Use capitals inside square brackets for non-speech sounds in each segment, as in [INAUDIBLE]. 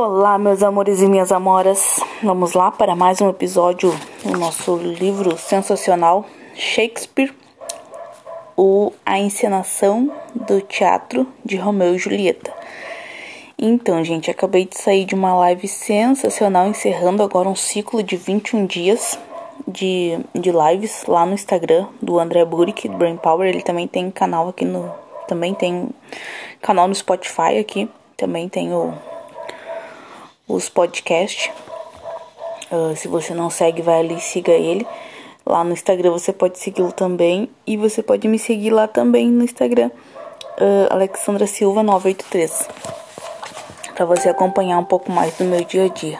Olá, meus amores e minhas amoras. Vamos lá para mais um episódio do nosso livro sensacional Shakespeare, o A Encenação do Teatro de Romeu e Julieta. Então, gente, acabei de sair de uma live sensacional, encerrando agora um ciclo de 21 dias de, de lives lá no Instagram do André Burick, do Brain Power. Ele também tem canal aqui no. Também tem canal no Spotify aqui. Também tem o os podcasts. Uh, se você não segue, vai ali e siga ele. Lá no Instagram você pode segui-lo também. E você pode me seguir lá também no Instagram, uh, Alexandra Silva 983. Para você acompanhar um pouco mais do meu dia a dia.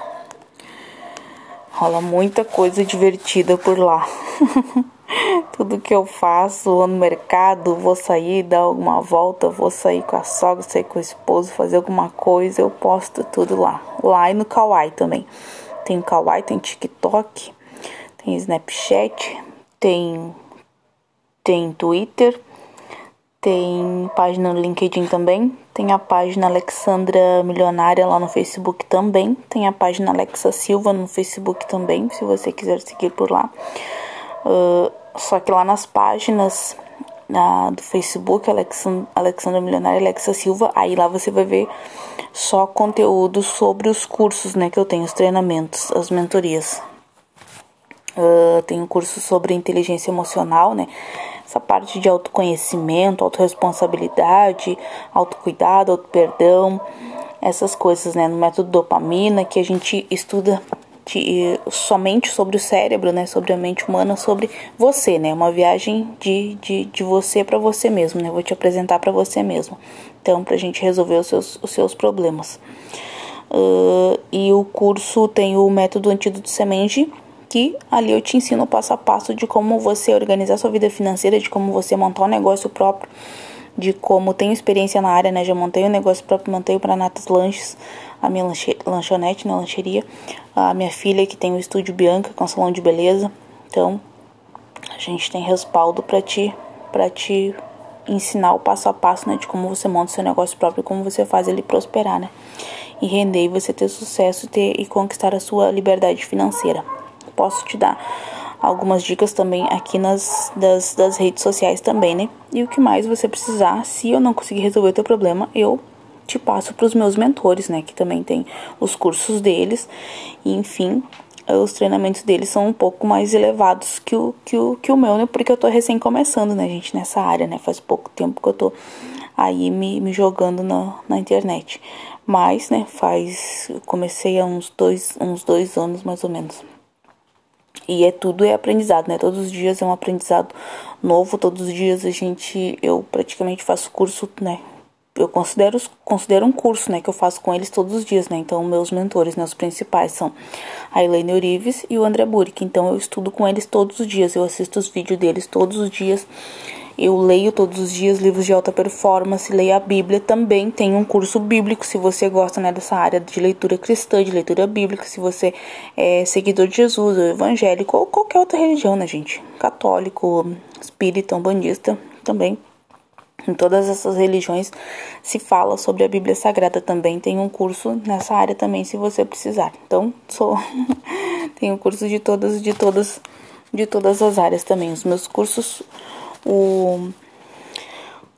Rola muita coisa divertida por lá. [LAUGHS] Tudo que eu faço, vou no mercado, vou sair, dar alguma volta, vou sair com a sogra, sair com o esposo, fazer alguma coisa, eu posto tudo lá. Lá e no Kawaii também. Tem Kawaii, tem TikTok, tem Snapchat, tem tem Twitter, tem página no LinkedIn também, tem a página Alexandra Milionária lá no Facebook também, tem a página Alexa Silva no Facebook também, se você quiser seguir por lá. Uh, só que lá nas páginas na, do Facebook, Alexandra Milionária Alexa Silva, aí lá você vai ver só conteúdo sobre os cursos né, que eu tenho, os treinamentos, as mentorias. Uh, tenho curso sobre inteligência emocional, né? Essa parte de autoconhecimento, autorresponsabilidade, autocuidado, auto-perdão, essas coisas, né? No método dopamina, que a gente estuda de, somente sobre o cérebro, né, sobre a mente humana, sobre você, né, uma viagem de, de, de você para você mesmo, né, vou te apresentar para você mesmo, então para a gente resolver os seus, os seus problemas. Uh, e o curso tem o método antídoto semente, que ali eu te ensino passo a passo de como você organizar sua vida financeira, de como você montar um negócio próprio, de como tenho experiência na área, né? Já montei um negócio próprio, montei o Pranatas Lanches, a minha lanchonete na lancheria, a minha filha que tem o estúdio Bianca com salão de beleza. Então, a gente tem respaldo para te para te ensinar o passo a passo, né, de como você monta seu negócio próprio, como você faz ele prosperar, né? E render e você ter sucesso ter, e conquistar a sua liberdade financeira. Posso te dar algumas dicas também aqui nas das, das redes sociais também, né? E o que mais você precisar, se eu não conseguir resolver o teu problema, eu te passo para os meus mentores, né? Que também tem os cursos deles. E, enfim, os treinamentos deles são um pouco mais elevados que o, que o, que o meu, né? Porque eu tô recém começando, né, gente, nessa área, né? Faz pouco tempo que eu tô aí me, me jogando na, na internet. Mas, né, faz. comecei há uns dois, uns dois anos mais ou menos. E é tudo é aprendizado, né? Todos os dias é um aprendizado novo, todos os dias a gente. Eu praticamente faço curso, né? eu considero, considero um curso, né, que eu faço com eles todos os dias, né, então meus mentores, né, os principais são a Elaine Urives e o André Burick, então eu estudo com eles todos os dias, eu assisto os vídeos deles todos os dias, eu leio todos os dias livros de alta performance, leio a Bíblia também, tem um curso bíblico, se você gosta, né, dessa área de leitura cristã, de leitura bíblica, se você é seguidor de Jesus, ou evangélico, ou qualquer outra religião, né, gente, católico, espírita, umbandista, também em todas essas religiões se fala sobre a Bíblia Sagrada também. Tem um curso nessa área também, se você precisar. Então, sou [LAUGHS] tenho curso de todas, de todas, de todas as áreas também. Os meus cursos, o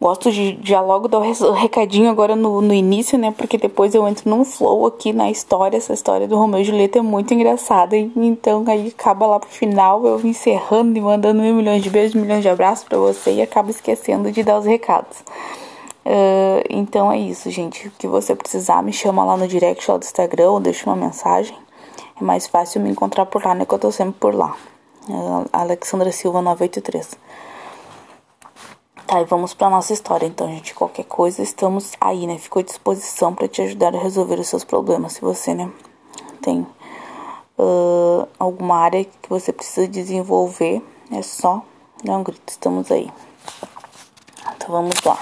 Gosto de já logo dar o recadinho agora no, no início, né? Porque depois eu entro num flow aqui na história. Essa história do Romeu e Julieta é muito engraçada. Então aí acaba lá pro final, eu encerrando e mandando mil milhões de beijos, milhões de abraços para você e acabo esquecendo de dar os recados. Uh, então é isso, gente. O que você precisar, me chama lá no direct lá do Instagram ou deixa uma mensagem. É mais fácil me encontrar por lá, né? Que eu tô sempre por lá. Uh, Alexandra Silva 983. Tá, e vamos para nossa história. Então, gente, qualquer coisa, estamos aí, né? Ficou à disposição para te ajudar a resolver os seus problemas. Se você, né, tem uh, alguma área que você precisa desenvolver, é só dar um grito. Estamos aí. Então, vamos lá.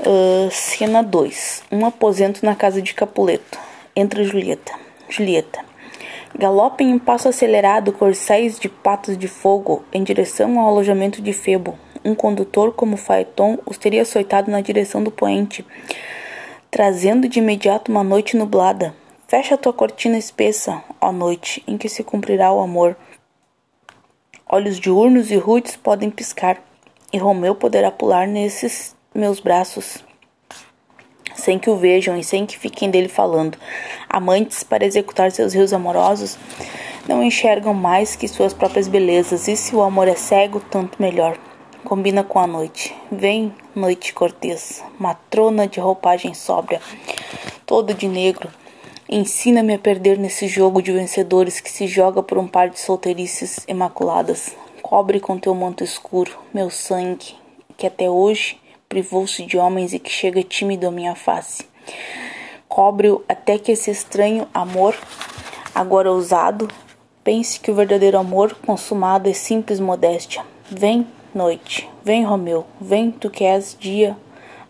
Uh, cena 2. Um aposento na casa de Capuleto. Entra Julieta. Julieta. Galopa em passo acelerado corcéis de patos de fogo em direção ao alojamento de Febo, um condutor como Faeton os teria açoitado na direção do poente. trazendo de imediato uma noite nublada. Fecha tua cortina espessa, ó noite, em que se cumprirá o amor. Olhos diurnos e rudes podem piscar, e Romeu poderá pular nesses meus braços, sem que o vejam e sem que fiquem dele falando. Amantes, para executar seus rios amorosos, não enxergam mais que suas próprias belezas, e se o amor é cego, tanto melhor. Combina com a noite. Vem, noite cortês, matrona de roupagem sóbria, todo de negro. Ensina-me a perder nesse jogo de vencedores que se joga por um par de solteirices imaculadas. Cobre com teu manto escuro meu sangue, que até hoje privou-se de homens e que chega tímido à minha face. Cobre-o até que esse estranho amor, agora ousado, pense que o verdadeiro amor consumado é simples modéstia. Vem, noite, vem, Romeu, vem, tu que és dia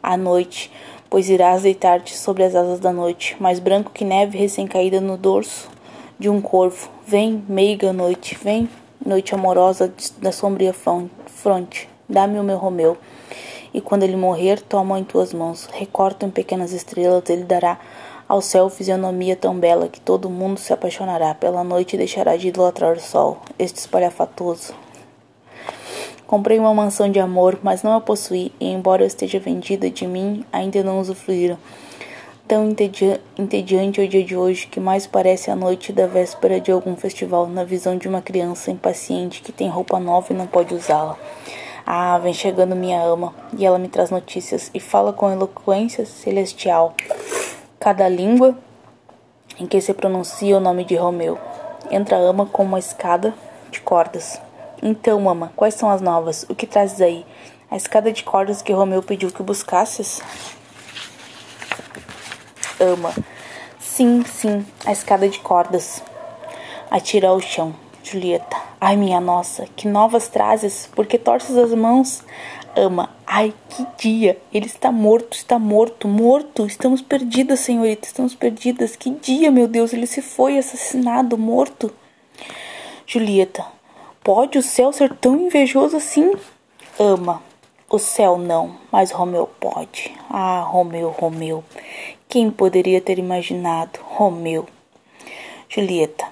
à noite, pois irás deitar-te sobre as asas da noite, mais branco que neve recém-caída no dorso de um corvo. Vem, meiga noite, vem, noite amorosa da sombria fronte, dá-me o meu Romeu. E quando ele morrer, toma em tuas mãos, recorta em pequenas estrelas, ele dará ao céu fisionomia tão bela que todo mundo se apaixonará pela noite deixará de idolatrar o sol, este espalhafatoso, Comprei uma mansão de amor, mas não a possuí, e embora eu esteja vendida de mim, ainda não usufruíram. Tão entediante é o dia de hoje que mais parece a noite da véspera de algum festival, na visão de uma criança impaciente que tem roupa nova e não pode usá-la. Ah, vem chegando minha ama, e ela me traz notícias e fala com eloquência celestial. Cada língua em que se pronuncia o nome de Romeu. Entra a ama com uma escada de cordas. Então, mama, quais são as novas? O que trazes aí? A escada de cordas que Romeu pediu que buscasses? Ama. Sim, sim, a escada de cordas. Atira ao chão. Julieta. Ai, minha nossa, que novas trazes? Por que torces as mãos? Ama. Ai, que dia! Ele está morto, está morto, morto! Estamos perdidas, senhorita, estamos perdidas. Que dia, meu Deus! Ele se foi assassinado, morto. Julieta. Pode o céu ser tão invejoso assim? Ama. O céu não, mas Romeu pode. Ah, Romeu, Romeu. Quem poderia ter imaginado? Romeu. Julieta.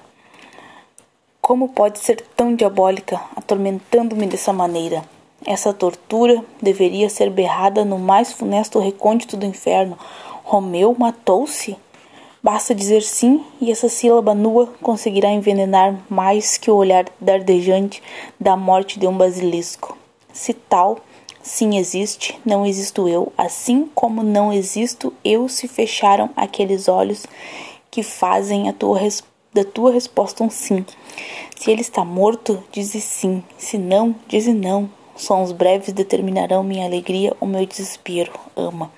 Como pode ser tão diabólica, atormentando-me dessa maneira? Essa tortura deveria ser berrada no mais funesto recôndito do inferno. Romeu matou-se? Basta dizer sim e essa sílaba nua conseguirá envenenar mais que o olhar dardejante da morte de um basilisco. Se tal sim existe, não existo eu, assim como não existo eu se fecharam aqueles olhos que fazem a tua da tua resposta um sim. Se ele está morto, dize sim, se não, dize não. Sons breves determinarão minha alegria ou meu desespero. Ama.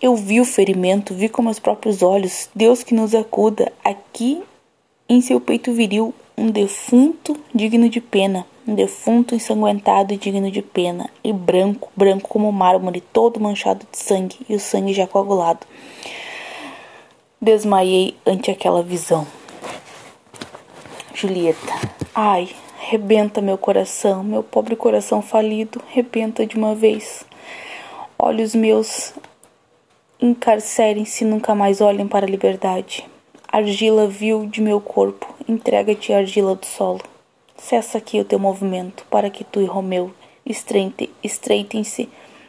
Eu vi o ferimento, vi com meus próprios olhos. Deus que nos acuda. Aqui em seu peito viril, um defunto digno de pena. Um defunto ensanguentado e digno de pena. E branco, branco como mármore, todo manchado de sangue e o sangue já coagulado. Desmaiei ante aquela visão. Julieta. Ai, rebenta meu coração, meu pobre coração falido, rebenta de uma vez. Olhos meus encarcerem-se, nunca mais olhem para a liberdade. Argila vil de meu corpo, entrega-te argila do solo. Cessa aqui o teu movimento, para que tu e Romeu estreitem-se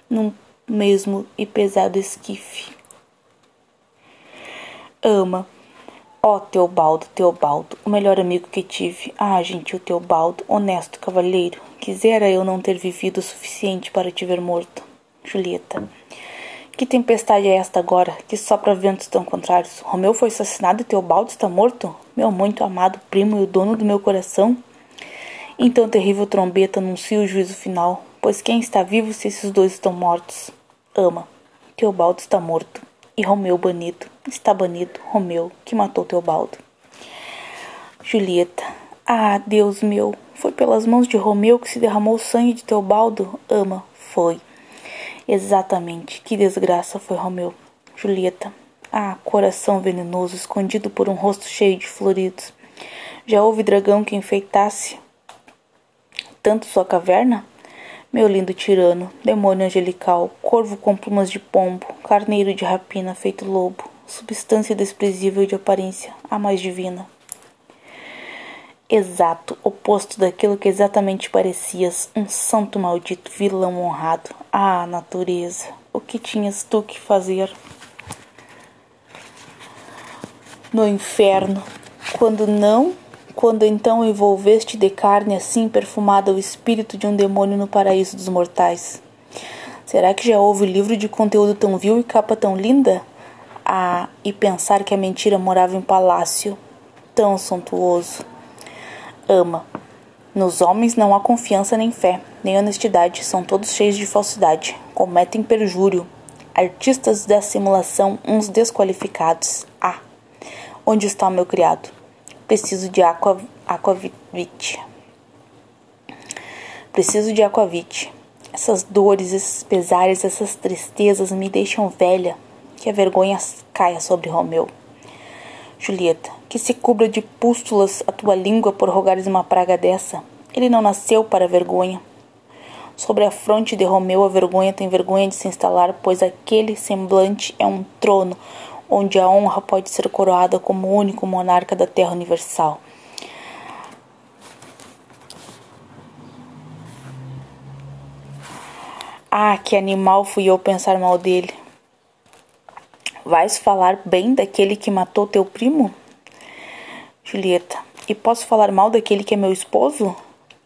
num mesmo e pesado esquife. Ama. Ó oh, Teobaldo, Teobaldo, o melhor amigo que tive. Ah, gentil Teobaldo, honesto cavalheiro, quisera eu não ter vivido o suficiente para te ver morto. Julieta. Que tempestade é esta agora, que sopra ventos tão contrários? Romeu foi assassinado e Teobaldo está morto? Meu muito amado primo e o dono do meu coração? Então terrível trombeta anuncia o juízo final, pois quem está vivo se esses dois estão mortos? Ama. Teobaldo está morto. E Romeu banido. Está banido Romeu, que matou Teobaldo. Julieta. Ah, Deus meu, foi pelas mãos de Romeu que se derramou o sangue de Teobaldo? Ama. Foi. Exatamente. Que desgraça foi Romeu. Julieta. Ah, coração venenoso escondido por um rosto cheio de floridos. Já houve dragão que enfeitasse tanto sua caverna? Meu lindo tirano, demônio angelical, corvo com plumas de pombo, carneiro de rapina feito lobo, substância desprezível de aparência, a mais divina. Exato, oposto daquilo que exatamente parecias, um santo maldito, vilão honrado. Ah, natureza, o que tinhas tu que fazer? No inferno, quando não, quando então envolveste de carne assim perfumada o espírito de um demônio no paraíso dos mortais. Será que já houve livro de conteúdo tão vil e capa tão linda? Ah, e pensar que a mentira morava em palácio, tão suntuoso. Ama. Nos homens não há confiança nem fé, nem honestidade, são todos cheios de falsidade, cometem perjúrio. Artistas da simulação, uns desqualificados. Ah, onde está meu criado? Preciso de aqua, aquavite. Preciso de aquavite. Essas dores, esses pesares, essas tristezas me deixam velha. Que a vergonha caia sobre Romeu. Julieta, que se cubra de pústulas a tua língua por rogares uma praga dessa. Ele não nasceu para vergonha. Sobre a fronte de Romeu a vergonha tem vergonha de se instalar, pois aquele semblante é um trono, onde a honra pode ser coroada como único monarca da terra universal. Ah, que animal fui eu pensar mal dele. Vais falar bem daquele que matou teu primo? Julieta, e posso falar mal daquele que é meu esposo?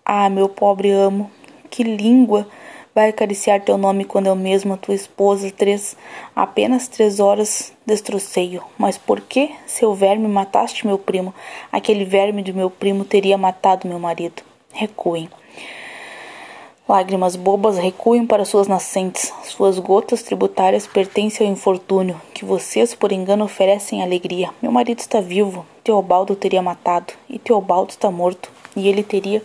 Ah, meu pobre amo, que língua! vai acariciar teu nome quando eu mesma, tua esposa, três, apenas três horas destrocei-o. Mas por que, seu verme, mataste meu primo? Aquele verme do meu primo teria matado meu marido. Recuem. Lágrimas bobas recuem para suas nascentes. Suas gotas tributárias pertencem ao infortúnio, que vocês, por engano, oferecem alegria. Meu marido está vivo. Teobaldo teria matado, e Teobaldo está morto, e ele teria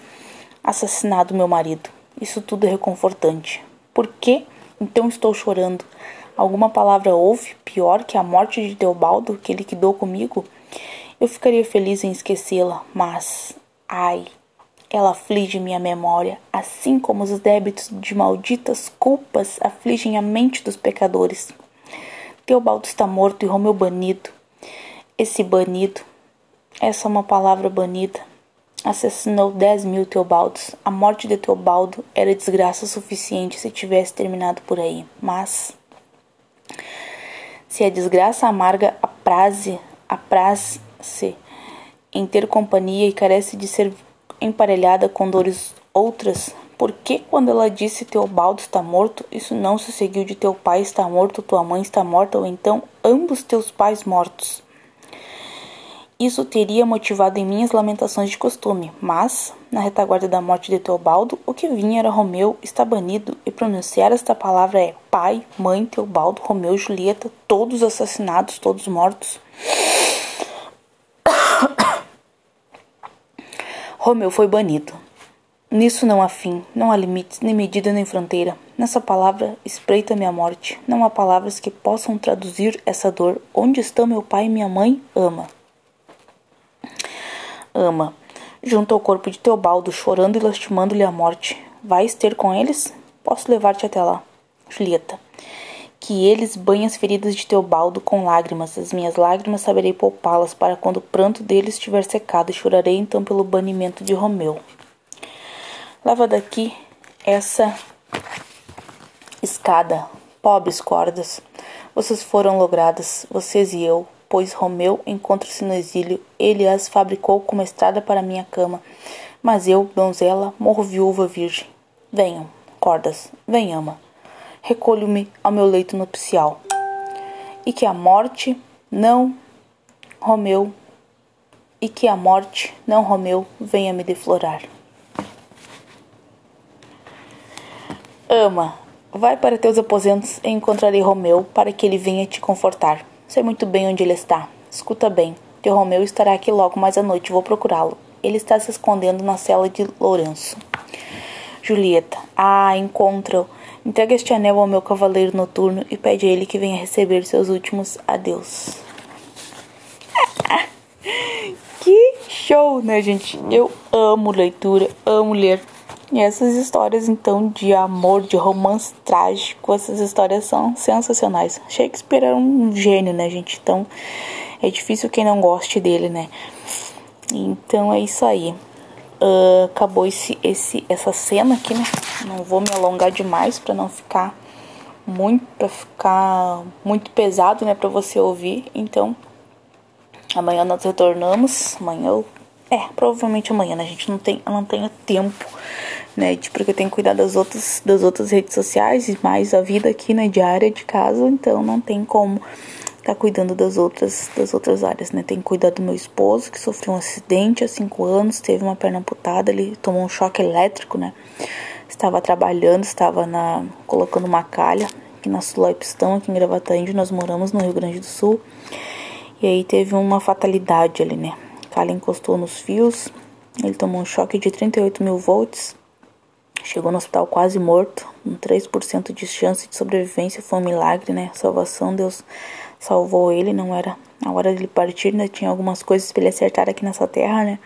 assassinado meu marido. Isso tudo é reconfortante. Por que então estou chorando? Alguma palavra houve pior que a morte de Teobaldo que liquidou comigo? Eu ficaria feliz em esquecê-la, mas ai, ela aflige minha memória, assim como os débitos de malditas culpas afligem a mente dos pecadores. Teobaldo está morto e Romeu banido. Esse banido, essa é uma palavra banida, assassinou dez mil Teobaldos. A morte de Teobaldo era desgraça suficiente se tivesse terminado por aí. Mas se a desgraça amarga apraz-se apraz em ter companhia e carece de ser emparelhada com dores outras, por que quando ela disse Teobaldo está morto, isso não se seguiu de teu pai está morto, tua mãe está morta, ou então ambos teus pais mortos? Isso teria motivado em mim as lamentações de costume, mas, na retaguarda da morte de Teobaldo, o que vinha era Romeu está banido, e pronunciar esta palavra é pai, mãe, Teobaldo, Romeu, Julieta, todos assassinados, todos mortos. [COUGHS] Romeu foi banido. Nisso não há fim, não há limites, nem medida nem fronteira. Nessa palavra espreita-me a morte. Não há palavras que possam traduzir essa dor. Onde estão meu pai e minha mãe? Ama ama, junto ao corpo de Teobaldo, chorando e lastimando-lhe a morte. Vais ter com eles? Posso levar-te até lá. Julieta. Que eles banhem as feridas de Teobaldo com lágrimas. As minhas lágrimas saberei poupá-las para quando o pranto deles estiver secado, chorarei então pelo banimento de Romeu. Leva daqui essa escada, pobres cordas. Vocês foram logradas, vocês e eu, pois Romeu encontra-se no exílio, ele as fabricou como estrada para minha cama. Mas eu, donzela, morro viúva virgem. Venham, cordas, vem ama. Recolho-me ao meu leito nupcial. E que a morte não, Romeu, e que a morte, não Romeu, venha me deflorar. Ama, vai para teus aposentos e encontrarei Romeu para que ele venha te confortar. Sei muito bem onde ele está. Escuta bem. Teu Romeu estará aqui logo mais à noite. Vou procurá-lo. Ele está se escondendo na cela de Lourenço. Julieta. Ah, encontra-o. Entrega este anel ao meu cavaleiro noturno e pede a ele que venha receber seus últimos adeus. [LAUGHS] que show, né, gente? Eu amo leitura, amo ler. E essas histórias, então, de amor, de romance trágico, essas histórias são sensacionais. Shakespeare era um gênio, né, gente? Então, é difícil quem não goste dele, né? Então, é isso aí. Uh, acabou esse, esse, essa cena aqui, né? Não vou me alongar demais para não ficar muito, para ficar muito pesado, né, para você ouvir. Então, amanhã nós retornamos. Amanhã eu é, provavelmente amanhã, né? A gente não tem, não tenho tempo, né? De, porque eu tenho que cuidar das outras, das outras redes sociais e mais a vida aqui, né? Diária de casa, então não tem como tá cuidando das outras, das outras áreas, né? Tem que cuidar do meu esposo, que sofreu um acidente há cinco anos, teve uma perna amputada, ele tomou um choque elétrico, né? Estava trabalhando, estava na, colocando uma calha aqui na Sulapistão, aqui em Gravataí, nós moramos no Rio Grande do Sul. E aí teve uma fatalidade ali, né? Calha encostou nos fios, ele tomou um choque de 38 mil volts, chegou no hospital quase morto, com 3% de chance de sobrevivência, foi um milagre, né? Salvação, Deus salvou ele, não era a hora dele partir, né? Tinha algumas coisas para ele acertar aqui nessa terra, né?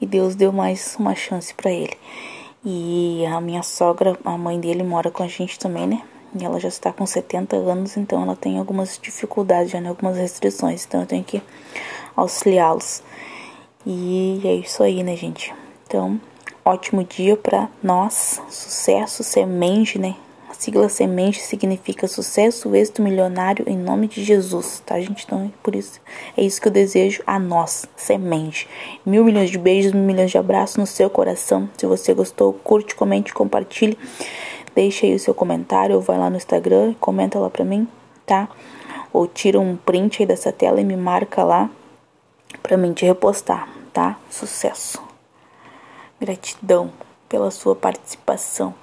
E Deus deu mais uma chance para ele. E a minha sogra, a mãe dele, mora com a gente também, né? E ela já está com 70 anos, então ela tem algumas dificuldades, já, né? algumas restrições. Então eu tenho que auxiliá-los. E é isso aí, né, gente? Então, ótimo dia para nós. Sucesso, semente, né? A sigla semente significa sucesso, êxito milionário em nome de Jesus, tá, gente? Então, por isso, é isso que eu desejo a nós, semente. Mil milhões de beijos, mil milhões de abraços no seu coração. Se você gostou, curte, comente, compartilhe. Deixa aí o seu comentário ou vai lá no Instagram e comenta lá pra mim, tá? Ou tira um print aí dessa tela e me marca lá para mim te repostar, tá? Sucesso. Gratidão pela sua participação.